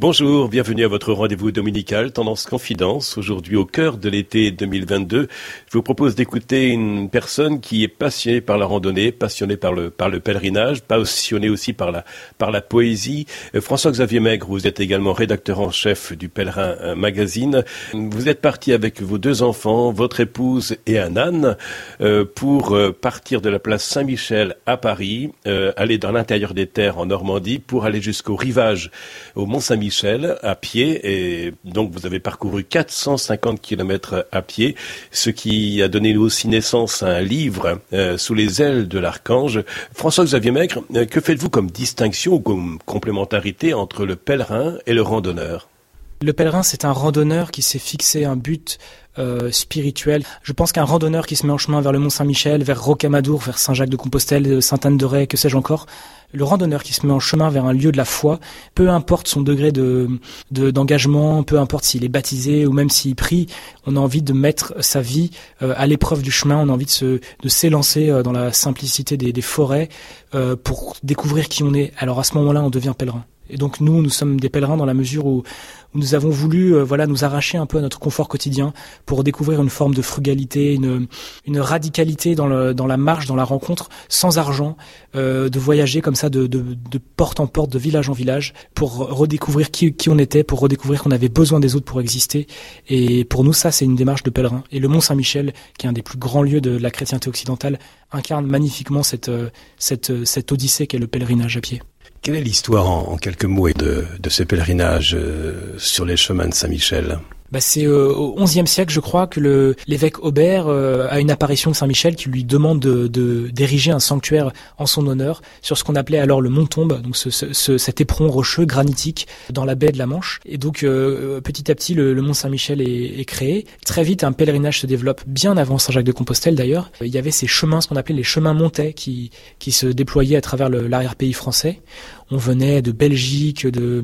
Bonjour, bienvenue à votre rendez-vous dominical Tendance Confidence. Aujourd'hui, au cœur de l'été 2022, je vous propose d'écouter une personne qui est passionnée par la randonnée, passionnée par le, par le pèlerinage, passionnée aussi par la, par la poésie. Euh, François-Xavier Maigre, vous êtes également rédacteur en chef du Pèlerin Magazine. Vous êtes parti avec vos deux enfants, votre épouse et un âne, euh, pour euh, partir de la place Saint-Michel à Paris, aller dans l'intérieur des terres en Normandie pour aller jusqu'au rivage au Mont-Saint-Michel Michel à pied et donc vous avez parcouru 450 km à pied, ce qui a donné aussi naissance à un livre euh, sous les ailes de l'archange. François-Xavier Maigre, euh, que faites-vous comme distinction ou comme complémentarité entre le pèlerin et le randonneur? Le pèlerin, c'est un randonneur qui s'est fixé un but euh, spirituel. Je pense qu'un randonneur qui se met en chemin vers le Mont Saint-Michel, vers Rocamadour, vers Saint-Jacques-de-Compostelle, Sainte-Anne-de-Ré, que sais-je encore, le randonneur qui se met en chemin vers un lieu de la foi, peu importe son degré de d'engagement, peu importe s'il est baptisé ou même s'il prie, on a envie de mettre sa vie euh, à l'épreuve du chemin, on a envie de se de s'élancer euh, dans la simplicité des, des forêts pour découvrir qui on est. Alors à ce moment-là, on devient pèlerin. Et donc nous, nous sommes des pèlerins dans la mesure où nous avons voulu euh, voilà nous arracher un peu à notre confort quotidien pour découvrir une forme de frugalité, une, une radicalité dans, le, dans la marche, dans la rencontre, sans argent, euh, de voyager comme ça de, de, de, porte en porte, de village en village, pour redécouvrir qui, qui on était, pour redécouvrir qu'on avait besoin des autres pour exister. Et pour nous, ça, c'est une démarche de pèlerin. Et le Mont Saint-Michel, qui est un des plus grands lieux de la chrétienté occidentale, incarne magnifiquement cette, euh, cette, cette odyssée qu'est le pèlerinage à pied. Quelle est l'histoire en, quelques mots de, de ce pèlerinage euh, sur les chemins de Saint-Michel? Bah c'est euh, au XIe siècle, je crois, que l'évêque Aubert euh, a une apparition de Saint-Michel qui lui demande de, de, d'ériger un sanctuaire en son honneur sur ce qu'on appelait alors le Mont Tombe, donc ce, ce, cet éperon rocheux granitique dans la baie de la Manche. Et donc euh, petit à petit, le, le Mont Saint-Michel est, est, créé. Très vite, un pèlerinage se développe, bien avant Saint-Jacques-de-Compostelle d'ailleurs. Il y avait ces chemins, ce qu'on appelait les chemins montais, qui, qui se déployaient à travers l'arrière-pays français on venait de Belgique, de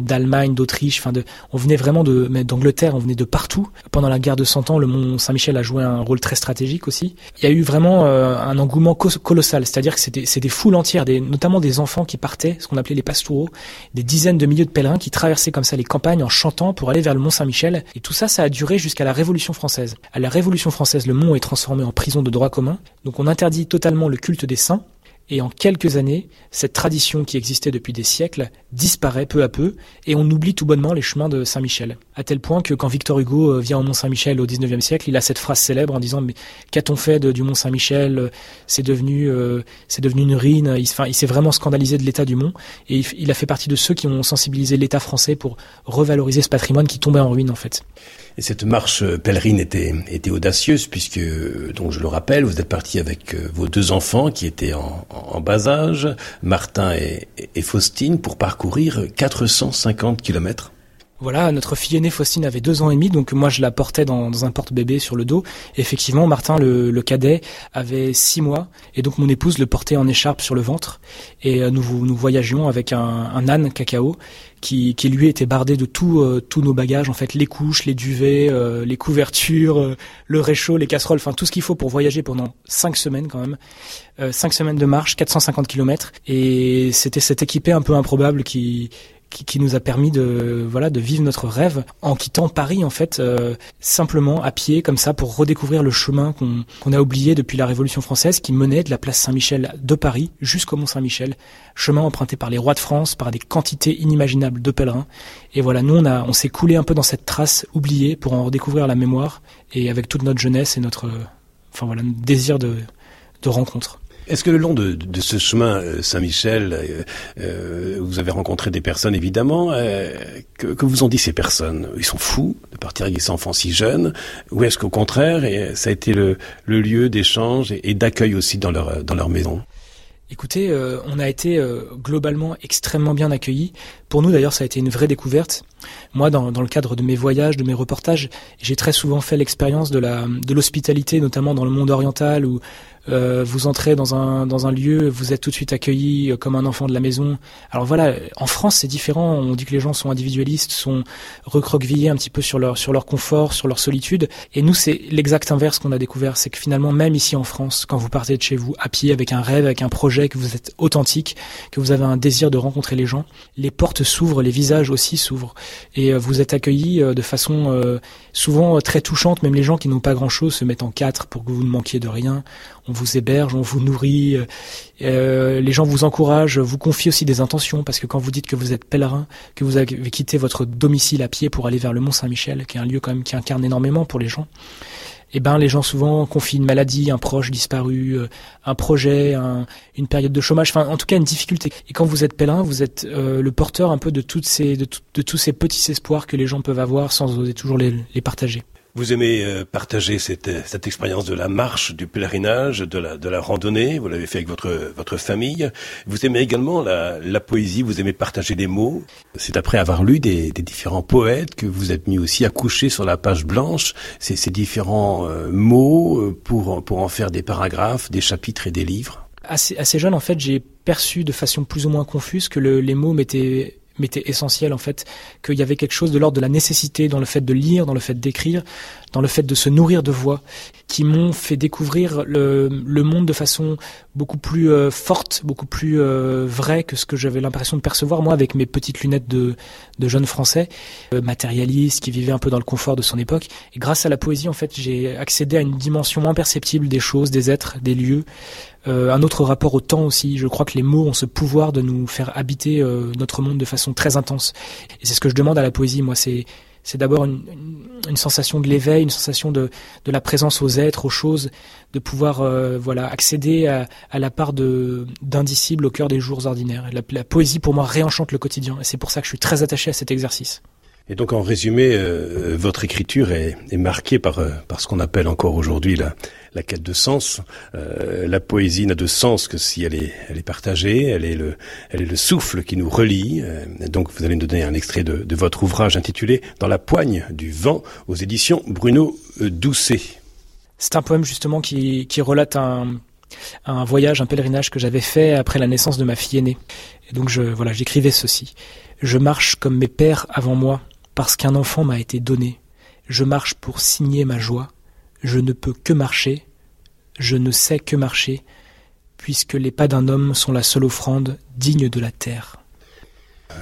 d'Allemagne, d'Autriche, enfin de, on venait vraiment de d'Angleterre, on venait de partout. Pendant la guerre de Cent Ans, le Mont Saint-Michel a joué un rôle très stratégique aussi. Il y a eu vraiment euh, un engouement colossal, c'est-à-dire que c'était c'est des foules entières, des, notamment des enfants qui partaient, ce qu'on appelait les pastoureaux, des dizaines de milliers de pèlerins qui traversaient comme ça les campagnes en chantant pour aller vers le Mont Saint-Michel. Et tout ça, ça a duré jusqu'à la Révolution française. À la Révolution française, le mont est transformé en prison de droit commun, donc on interdit totalement le culte des saints et en quelques années, cette tradition qui existait depuis des siècles disparaît peu à peu et on oublie tout bonnement les chemins de Saint-Michel. À tel point que quand Victor Hugo euh, vient au Mont Saint-Michel au XIXe siècle, il a cette phrase célèbre en disant mais qu'a-t-on fait du Mont Saint-Michel C'est devenu euh, c'est devenu une ruine. Il, il s'est vraiment scandalisé de l'état du mont et il, a fait partie de ceux qui ont sensibilisé l'État français pour revaloriser ce patrimoine qui tombait en ruine en fait. Et cette marche pèlerine était, audacieuse puisque, donc je le rappelle, vous êtes parti avec euh, vos deux enfants qui étaient en, en bas âge, Martin et, et Faustine, pour parcourir 450 kilomètres. Voilà, notre fille aînée Faustine avait deux ans et demi, donc moi je la portais dans, dans un porte-bébé sur le dos. effectivement, Martin, le, le, cadet, avait six mois, et donc mon épouse le portait en écharpe sur le ventre. Et euh, nous, nous voyagions avec un, un âne cacao qui, qui, lui était bardé de tout, euh, tous nos bagages, en fait, les couches, les duvets, euh, les couvertures, le réchaud, les casseroles, enfin tout ce qu'il faut pour voyager pendant cinq semaines quand même. cinq semaines de marche, 450 km, et c'était cet équipé un peu improbable qui qui, nous a permis de voilà de vivre notre rêve en quittant Paris en fait euh, simplement à pied comme ça pour redécouvrir le chemin qu'on a oublié depuis la Révolution française qui menait de la place Saint-Michel de Paris jusqu'au Mont Saint-Michel, chemin emprunté par les rois de France, par des quantités inimaginables de pèlerins. Et voilà, nous on a on s'est coulé un peu dans cette trace oubliée pour en redécouvrir la mémoire et avec toute notre jeunesse et notre enfin voilà notre désir de de rencontre. Est-ce que le long de, de ce chemin euh, Saint-Michel, euh, euh, vous avez rencontré des personnes évidemment que, que, vous ont dit ces personnes? Ils sont fous de partir avec des enfants si jeunes Ou est-ce qu'au contraire, et ça a été le, le lieu d'échange et, d'accueil aussi dans leur, dans leur maison? Écoutez, on a été globalement extrêmement bien accueillis. Pour nous, d'ailleurs, ça a été une vraie découverte. Moi, dans, dans le cadre de mes voyages, de mes reportages, j'ai très souvent fait l'expérience de de l'hospitalité, notamment dans le monde oriental, où Euh, vous entrez dans un dans un lieu, vous êtes tout de suite accueilli comme un enfant de la maison. Alors voilà, en France c'est différent. On dit que les gens sont individualistes, sont recroquevillés un petit peu sur leur sur leur confort, sur leur solitude. Et nous c'est l'exact inverse qu'on a découvert, c'est que finalement même ici en France, quand vous partez de chez vous à pied avec un rêve, avec un projet, que vous êtes authentique, que vous avez un désir de rencontrer les gens, les portes s'ouvrent, les visages aussi s'ouvrent, et vous êtes accueillis de façon souvent très touchante. Même les gens qui n'ont pas grand-chose se mettent en quatre pour que vous ne manquiez de rien. Vous héberge, on vous nourrit. Euh, les gens vous encouragent, vous confient aussi des intentions parce que quand vous dites que vous êtes pèlerin, que vous avez quitté votre domicile à pied pour aller vers le Mont Saint-Michel, qui est un lieu quand même qui incarne énormément pour les gens, eh ben les gens souvent confient une maladie, un proche disparu, euh, un projet, une période de chômage, enfin en tout cas une difficulté. Et quand vous êtes pèlerin, vous êtes euh, le porteur un peu de, tous ces petits espoirs que les gens peuvent avoir sans oser toujours les partager. Vous aimez euh, partager cette, cette expérience de la marche, du pèlerinage, de la, de la randonnée. Vous l'avez fait avec votre, votre famille. Vous aimez également la, la poésie. Vous aimez partager des mots. C'est après avoir lu des, des, différents poètes que vous êtes mis aussi à coucher sur la page blanche ces, ces différents euh, mots euh, pour, pour en faire des paragraphes, des chapitres et des livres. Assez, assez jeune, en fait, j'ai perçu de façon plus ou moins confuse que le, les mots m'étaient m'était essentiel en fait, qu'il y avait quelque chose de l'ordre de la nécessité dans le fait de lire, dans le fait d'écrire, dans le fait de se nourrir de voix, qui m'ont fait découvrir le, monde de façon beaucoup plus euh, forte, beaucoup plus euh, vraie que ce que j'avais l'impression de percevoir moi avec mes petites lunettes de, de jeune français, euh, matérialiste, qui vivait un peu dans le confort de son époque. Et grâce à la poésie, en fait, j'ai accédé à une dimension imperceptible des choses, des êtres, des lieux, euh, un autre rapport au temps aussi. Je crois que les mots ont ce pouvoir de nous faire habiter euh, notre monde de façon très intense. Et c'est ce que je demande à la poésie. Moi, c'est c'est d'abord une, sensation de l'éveil, une sensation de, de la présence aux êtres, aux choses, de pouvoir euh, voilà accéder à, à la part d'indicible au cœur des jours ordinaires. La, la poésie pour moi réenchante le quotidien et c'est pour ça que je suis très attaché à cet exercice. Et donc en résumé, euh, votre écriture est, est marquée par, euh, par ce qu'on appelle encore aujourd'hui la, la quête de sens. Euh, la poésie n'a de sens que si elle est, elle est partagée, elle est, le, elle est le souffle qui nous relie. Euh, donc vous allez nous donner un extrait de, de, votre ouvrage intitulé Dans la poigne du vent aux éditions Bruno Doucet. C'est un poème justement qui, qui relate un, un voyage, un pèlerinage que j'avais fait après la naissance de ma fille aînée. Et donc je, voilà, j'écrivais ceci. Je marche comme mes pères avant moi parce qu'un enfant m'a été donné. Je marche pour signer ma joie. Je ne peux que marcher. Je ne sais que marcher, puisque les pas d'un homme sont la seule offrande digne de la terre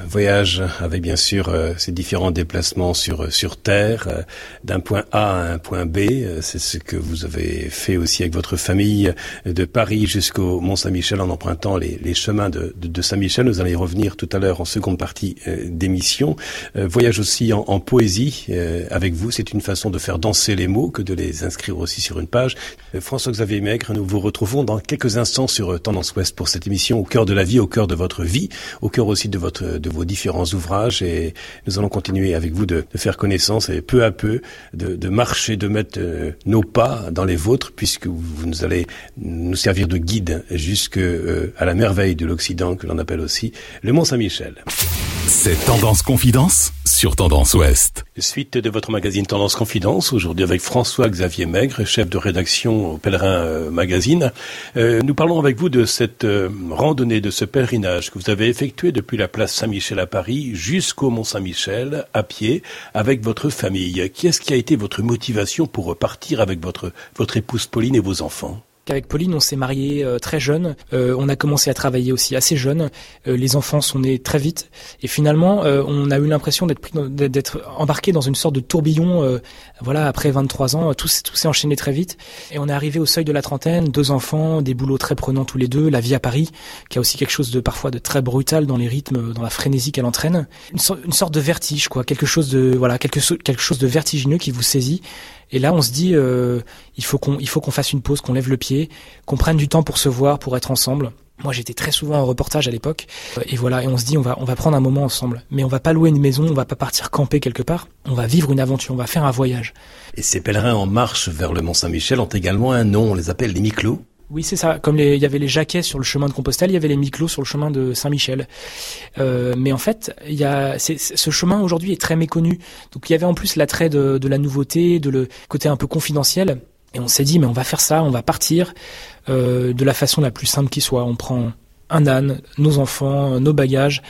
voyage avec bien sûr euh, ces différents déplacements sur euh, sur terre euh, d'un point A à un point B. C'est ce que vous avez fait aussi avec votre famille de Paris jusqu'au Mont Saint-Michel en empruntant les, les chemins de, de, de Saint-Michel. Nous allons y revenir tout à l'heure en seconde partie d'émission. Voyage aussi en, en poésie avec vous. C'est une façon de faire danser les mots que de les inscrire aussi sur une page. François-Xavier Maigre nous vous retrouvons dans quelques instants sur Tendance Ouest pour cette émission au cœur de la vie au cœur de votre vie au cœur aussi de votre de vos différents ouvrages et nous allons continuer avec vous de, faire connaissance et peu à peu de, de marcher, de mettre euh, nos pas dans les vôtres puisque vous nous allez nous servir de guide jusque euh, à la merveille de l'Occident que l'on appelle aussi le Mont Saint-Michel. C'est Tendance Confidence sur Tendance Ouest. Suite de votre magazine Tendance Confidence, aujourd'hui avec François-Xavier Maigre, chef de rédaction au Pèlerin euh, Magazine. Euh, nous parlons avec vous de cette euh, randonnée, de ce pèlerinage que vous avez effectué depuis la place Saint-Michel à Paris jusqu'au Mont Saint-Michel à pied avec votre famille. Qu'est-ce qui a été votre motivation pour repartir avec votre, votre épouse Pauline et vos enfants? Avec Pauline, on s'est marié euh, très jeune. Euh, on a commencé à travailler aussi assez jeune. Euh, les enfants sont nés très vite. Et finalement, on a eu l'impression d'être embarqué dans une sorte de tourbillon. voilà, après 23 ans, tout, tout s'est enchaîné très vite. Et on est arrivé au seuil de la trentaine, deux enfants, des boulots très prenants tous les deux, la vie à Paris, qui a aussi quelque chose de parfois de très brutal dans les rythmes, dans la frénésie qu'elle entraîne. Une, une, sorte de vertige, quoi. Quelque chose de voilà, quelque chose de vertigineux qui vous saisit. Et là, on se dit, euh, il faut qu'on, il faut qu'on fasse une pause, qu'on lève le pied, qu'on prenne du temps pour se voir, pour être ensemble. Moi, j'étais très souvent en reportage à l'époque, et voilà. Et on se dit, on va, on va prendre un moment ensemble, mais on va pas louer une maison, on va pas partir camper quelque part. On va vivre une aventure, on va faire un voyage. Et ces pèlerins en marche vers le Mont Saint-Michel ont également un nom. On les appelle les Miclos. Oui, c'est ça. Comme il y avait les jaquets sur le chemin de Compostelle, il y avait les miclos sur le chemin de Saint-Michel. Euh, mais en fait, il y a ce chemin aujourd'hui est très méconnu. Donc il y avait en plus l'attrait de, de, la nouveauté, de le côté un peu confidentiel. Et on s'est dit, mais on va faire ça, on va partir euh, de la façon la plus simple qui soit. On prend un âne, nos enfants, nos bagages,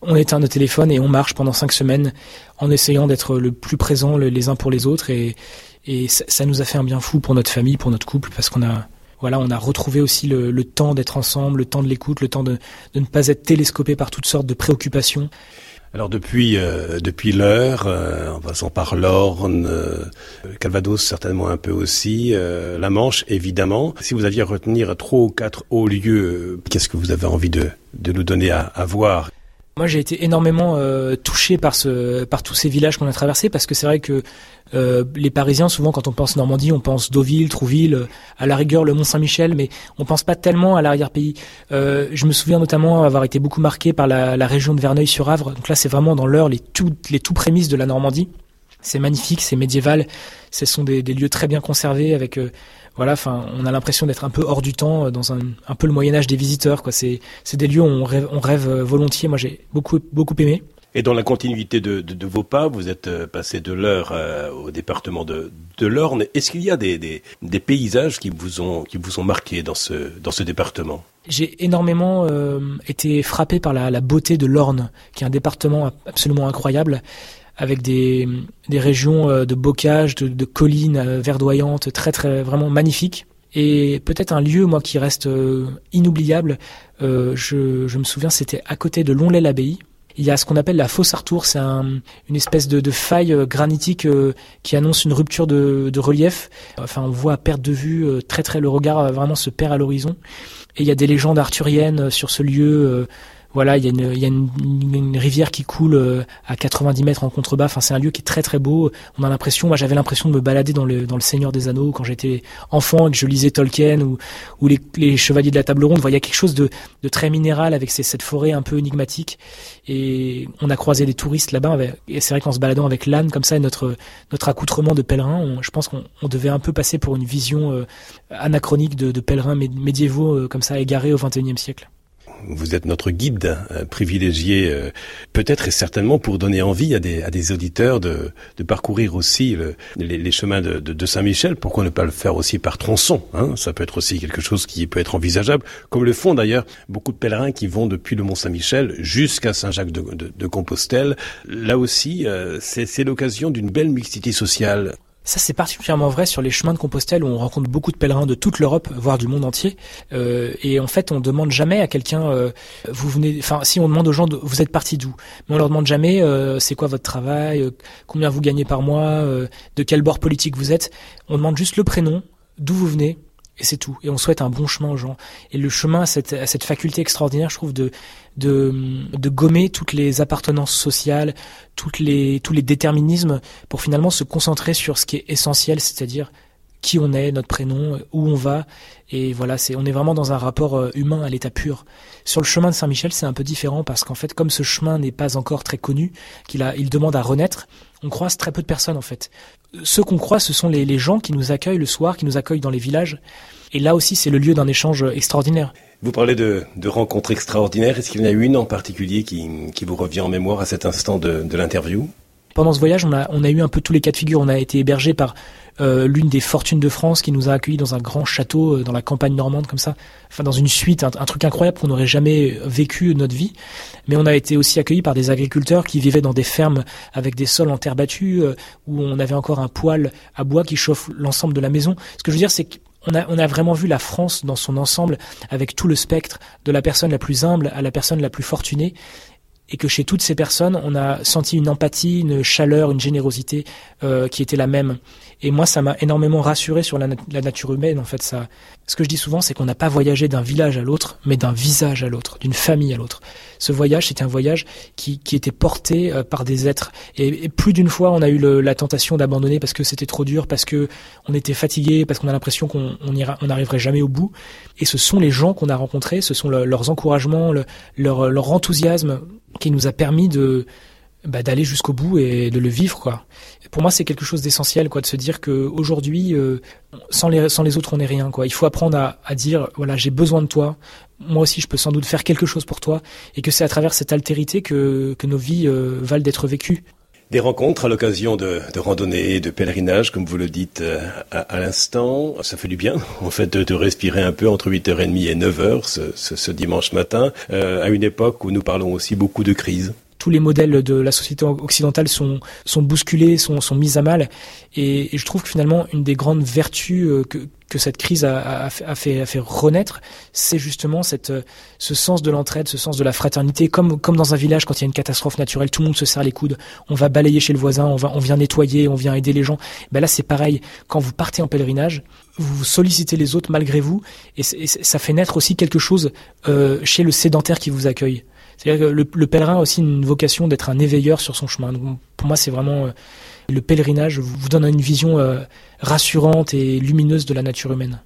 on éteint nos téléphones et on marche pendant cinq semaines en essayant d'être le plus présent les uns pour les autres. Et, et ça, ça, nous a fait un bien fou pour notre famille, pour notre couple, parce qu'on a, voilà, on a retrouvé aussi le, temps d'être ensemble, le temps de l'écoute, le temps de, de ne pas être télescopé par toutes sortes de préoccupations. Alors depuis euh, depuis l'heure, euh, en passant par l'Orne, euh, Calvados certainement un peu aussi, euh, la Manche évidemment. Si vous aviez à retenir trois ou quatre hauts lieux, qu'est-ce que vous avez envie de, de nous donner à, à voir? Moi, j'ai été énormément euh, touché par tous ces villages qu'on a traversés, parce que c'est vrai que euh, les Parisiens, souvent, quand on pense Normandie, on pense Deauville, Trouville, à la rigueur le Mont Saint-Michel, mais on pense pas tellement à l'arrière-pays. Euh, je me souviens notamment avoir été beaucoup marqué par la, région de Verneuil-sur-Avre. Donc là, c'est vraiment dans l'heure les les tout prémices de la Normandie. C'est magnifique, c'est médiéval. Ce sont des, des, lieux très bien conservés avec euh, voilà, enfin, on a l'impression d'être un peu hors du temps, euh, dans un, un peu le Moyen Âge des visiteurs. Quoi, c'est, c'est des lieux où on rêve, on rêve euh, volontiers. Moi, j'ai beaucoup, beaucoup aimé. Et dans la continuité de, de, de vos pas, vous êtes passé de l'Eure euh, au département de, de l'Orne. Est-ce qu'il y a des, des, des, paysages qui vous ont, qui vous ont marqué dans ce, dans ce département? J'ai énormément euh, été frappé par la, la beauté de l'Orne, qui est un département absolument incroyable avec des, des régions de bocage, de, de collines verdoyantes, très très vraiment magnifiques. Et peut-être un lieu, moi, qui reste euh, inoubliable, euh, je, je, me souviens, c'était à côté de Longley-l'Abbaye. Il y a ce qu'on appelle la fosse Artour, c'est un, une espèce de, de faille granitique euh, qui annonce une rupture de, de, relief. Enfin, on voit à perte de vue, euh, très très le regard vraiment se perd à l'horizon. Et il y a des légendes arthuriennes sur ce lieu voilà, il y a, une, y a une, une, rivière qui coule euh, à 90 mètres en contrebas. Enfin, c'est un lieu qui est très très beau. On a l'impression, moi j'avais l'impression de me balader dans le, dans le Seigneur des Anneaux quand j'étais enfant et que je lisais Tolkien ou, ou les, les Chevaliers de la Table Ronde. Il y a quelque chose de, de très minéral avec cette forêt un peu énigmatique. Et on a croisé des touristes là-bas. Et c'est vrai qu'en se baladant avec l'âne comme ça et notre, notre accoutrement de pèlerin, on, je pense qu'on on devait un peu passer pour une vision euh, anachronique de, de pèlerins médiévaux euh, comme ça égarés au XXIe siècle vous êtes notre guide euh, privilégié, euh, peut-être et certainement pour donner envie à des, à des auditeurs de, de parcourir aussi le, les, les, chemins de, de, de Saint-Michel. Pourquoi ne pas le faire aussi par tronçon hein? Ça peut être aussi quelque chose qui peut être envisageable, comme le font d'ailleurs beaucoup de pèlerins qui vont depuis le Mont Saint-Michel jusqu'à Saint-Jacques de, de, Compostelle. Là aussi, euh, c'est l'occasion d'une belle mixité sociale. Ça, c'est particulièrement vrai sur les chemins de Compostelle où on rencontre beaucoup de pèlerins de toute l'Europe, voire du monde entier. Euh, et en fait, on demande jamais à quelqu'un, euh, vous venez, enfin, si on demande aux gens, de, vous êtes parti d'où? Mais on leur demande jamais, euh, c'est quoi votre travail, euh, combien vous gagnez par mois, euh, de quel bord politique vous êtes. On demande juste le prénom, d'où vous venez, et c'est tout. Et on souhaite un bon chemin aux gens. Et le chemin a cette, faculté extraordinaire, je trouve, de, de, gommer toutes les appartenances sociales, tous les déterminismes, pour finalement se concentrer sur ce qui est essentiel, c'est-à-dire qui on est, notre prénom, où on va. Et voilà, c'est, on est vraiment dans un rapport euh, humain à l'état pur. Sur le chemin de Saint-Michel, c'est un peu différent parce qu'en fait, comme ce chemin n'est pas encore très connu, qu'il a, il demande à renaître, on croise très peu de personnes en fait. Ceux qu'on croise, ce sont les, les gens qui nous accueillent le soir, qui nous accueillent dans les villages. Et là aussi, c'est le lieu d'un échange extraordinaire. Vous parlez de, de rencontres extraordinaires. Est-ce qu'il y en a une en particulier qui, qui, vous revient en mémoire à cet instant de, de l'interview? Pendant ce voyage, on a, on a eu un peu tous les cas de figure. On a été hébergé par euh, l'une des fortunes de France qui nous a accueillis dans un grand château euh, dans la campagne normande comme ça, enfin dans une suite, un, truc incroyable qu'on n'aurait jamais vécu de notre vie. Mais on a été aussi accueillis par des agriculteurs qui vivaient dans des fermes avec des sols en terre battue euh, où on avait encore un poêle à bois qui chauffe l'ensemble de la maison. Ce que je veux dire, c'est que on a, on a, vraiment vu la France dans son ensemble, avec tout le spectre, de la personne la plus humble à la personne la plus fortunée, et que chez toutes ces personnes, on a senti une empathie, une chaleur, une générosité euh, qui était la même. Et moi, ça m'a énormément rassuré sur la, nat la, nature humaine. En fait, ça, ce que je dis souvent, c'est qu'on n'a pas voyagé d'un village à l'autre, mais d'un visage à l'autre, d'une famille à l'autre. Ce voyage, c'était un voyage qui, qui était porté euh, par des êtres. Et, plus d'une fois, on a eu le, la tentation d'abandonner parce que c'était trop dur, parce que on était fatigué, parce qu'on a l'impression qu'on n'arriverait on jamais au bout. Et ce sont les gens qu'on a rencontrés, ce sont le, leurs encouragements, le, leur, leur enthousiasme qui nous a permis de bah, d'aller jusqu'au bout et de le vivre quoi. Pour moi, c'est quelque chose d'essentiel quoi de se dire que aujourd'hui euh, sans les sans les autres on n'est rien quoi. Il faut apprendre à, à dire voilà, j'ai besoin de toi. Moi aussi, je peux sans doute faire quelque chose pour toi et que c'est à travers cette altérité que que nos vies euh, valent d'être vécues. Des rencontres à l'occasion de, de randonnées, de pèlerinage, comme vous le dites euh, à, l'instant. Ça fait du bien, en fait, de, respirer un peu entre 8h30 et 9h ce, ce, dimanche matin, euh, à une époque où nous parlons aussi beaucoup de crise tous les modèles de la société occidentale sont, bousculés, sont, mis à mal. Et, je trouve que finalement, une des grandes vertus euh, que, que cette crise a, a, fait, a, fait, renaître, c'est justement cette, ce sens de l'entraide, ce sens de la fraternité. Comme, comme dans un village, quand il y a une catastrophe naturelle, tout le monde se serre les coudes. On va balayer chez le voisin, on, va, on vient nettoyer, on vient aider les gens. Ben là, c'est pareil. Quand vous partez en pèlerinage, vous sollicitez les autres malgré vous, et, ça fait naître aussi quelque chose euh, chez le sédentaire qui vous accueille. C'est-à-dire que le, pèlerin a aussi une vocation d'être un éveilleur sur son chemin. pour moi, c'est vraiment euh, le pèlerinage vous donne une vision euh, rassurante et lumineuse de la nature humaine.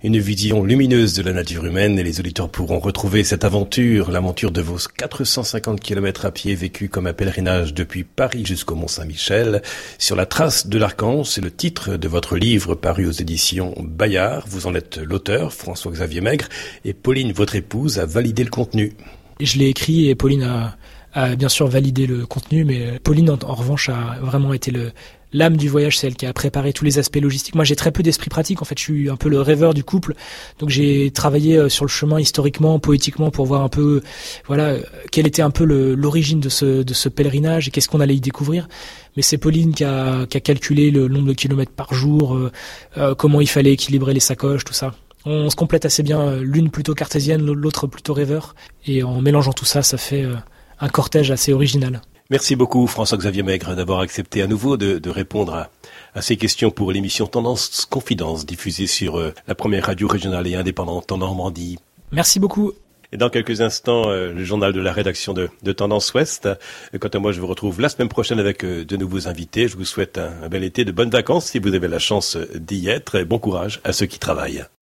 Une vision lumineuse de la nature humaine et les auditeurs pourront retrouver cette aventure, l'aventure de vos 450 km à pied vécus comme un pèlerinage depuis Paris jusqu'au Mont-Saint-Michel, sur la trace de l'archange, c'est le titre de votre livre paru aux éditions Bayard. Vous en êtes l'auteur, François-Xavier Maigre, et Pauline, votre épouse, a validé le contenu je l'ai écrit et Pauline a, a, bien sûr validé le contenu, mais Pauline en, revanche a vraiment été le l'âme du voyage, c'est elle qui a préparé tous les aspects logistiques. Moi, j'ai très peu d'esprit pratique. En fait, je suis un peu le rêveur du couple, donc j'ai travaillé euh, sur le chemin historiquement, poétiquement, pour voir un peu, voilà, quelle était un peu l'origine de ce de ce pèlerinage et qu'est-ce qu'on allait y découvrir. Mais c'est Pauline qui a, qui a calculé le nombre de kilomètres par jour, euh, euh, comment il fallait équilibrer les sacoches, tout ça on se complète assez bien, euh, l'une plutôt cartésienne, l'autre plutôt rêveur. Et en mélangeant tout ça, ça fait euh, un cortège assez original. Merci beaucoup François-Xavier Maigre d'avoir accepté à nouveau de, répondre à, ces questions pour l'émission Tendance Confidence diffusée sur euh, la première radio régionale et indépendante en Normandie. Merci beaucoup. Et dans quelques instants, le journal de la rédaction de, Tendance Ouest. Quant à moi, je vous retrouve la semaine prochaine avec de nouveaux invités. Je vous souhaite un bel été, de bonnes vacances si vous avez la chance d'y être et bon courage à ceux qui travaillent.